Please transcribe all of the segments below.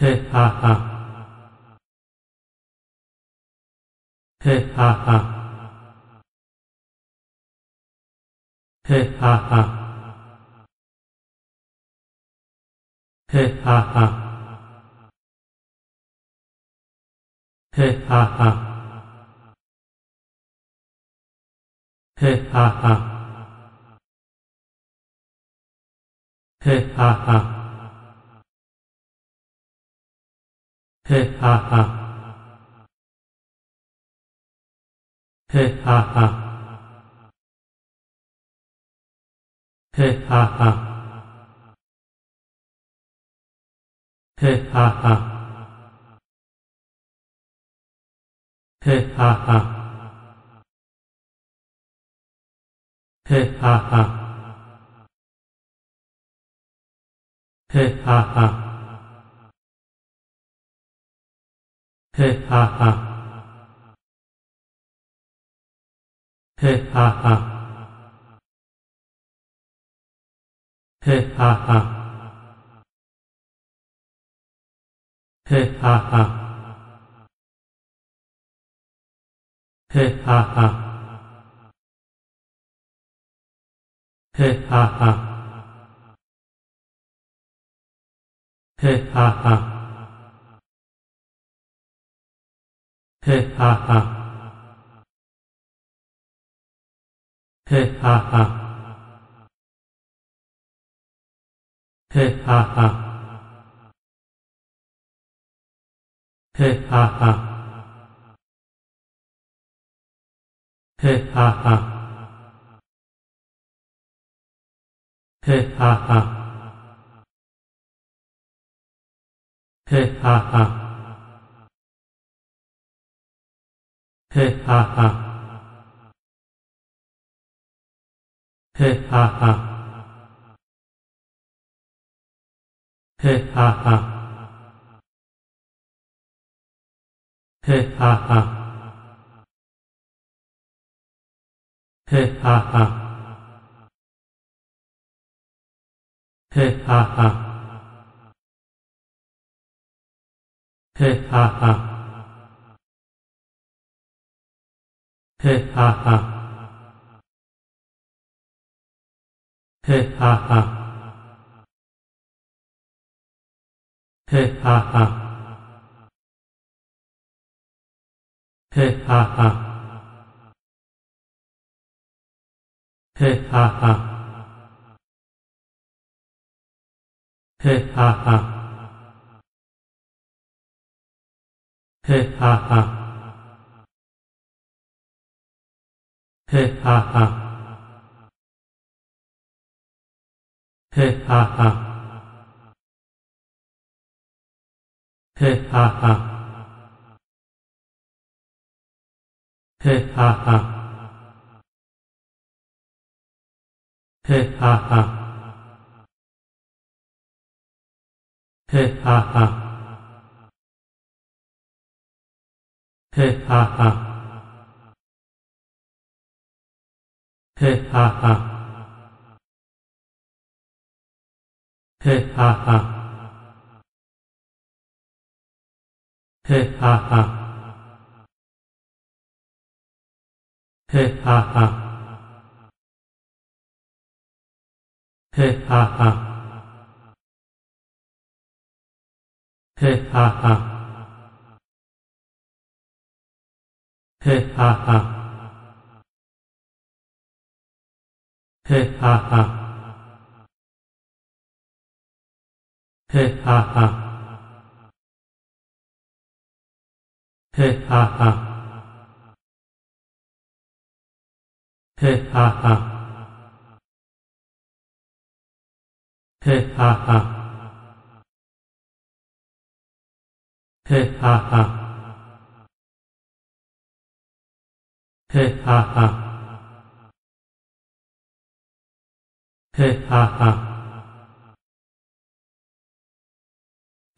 he ha ha. He ha ha. He ha ha. He ha ha. He ha ha. He ha ha. He ha ha he ha ha. He ha ha. He ha ha. He ha ha. He ha ha. He ha ha. He ha ha he ha ha. He ha ha. He ha ha. He ha ha. He ha ha. He ha ha. He ha ha he ha ha. He ha ha. He ha ha. He ha ha. He ha ha. He ha ha. He ha ha he ha ha. He ha ha. He ha ha. He ha ha. He ha ha. He ha ha. He ha ha he ha ha. He ha ha. He ha ha. He ha ha. He ha ha. He ha ha. He ha ha he ha ha. He ha ha. He ha ha. He ha ha. He ha ha. He ha ha. He ha ha he ha ha. He ha ha. He ha ha. He ha ha. He ha ha. He ha ha. He ha ha he ha ha. He ha ha. He ha ha. He ha ha. He ha ha. He ha ha. He ha ha Hey ha ha.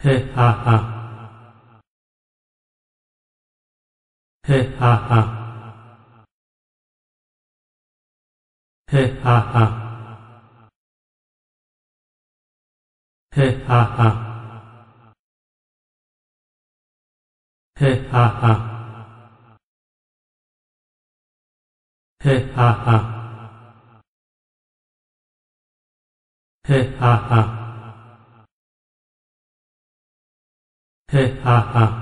Hey ha ha. Hey ha ha. Hey ha ha. Hey ha ha. Hey ha ha. Hey ha ha. へははへはは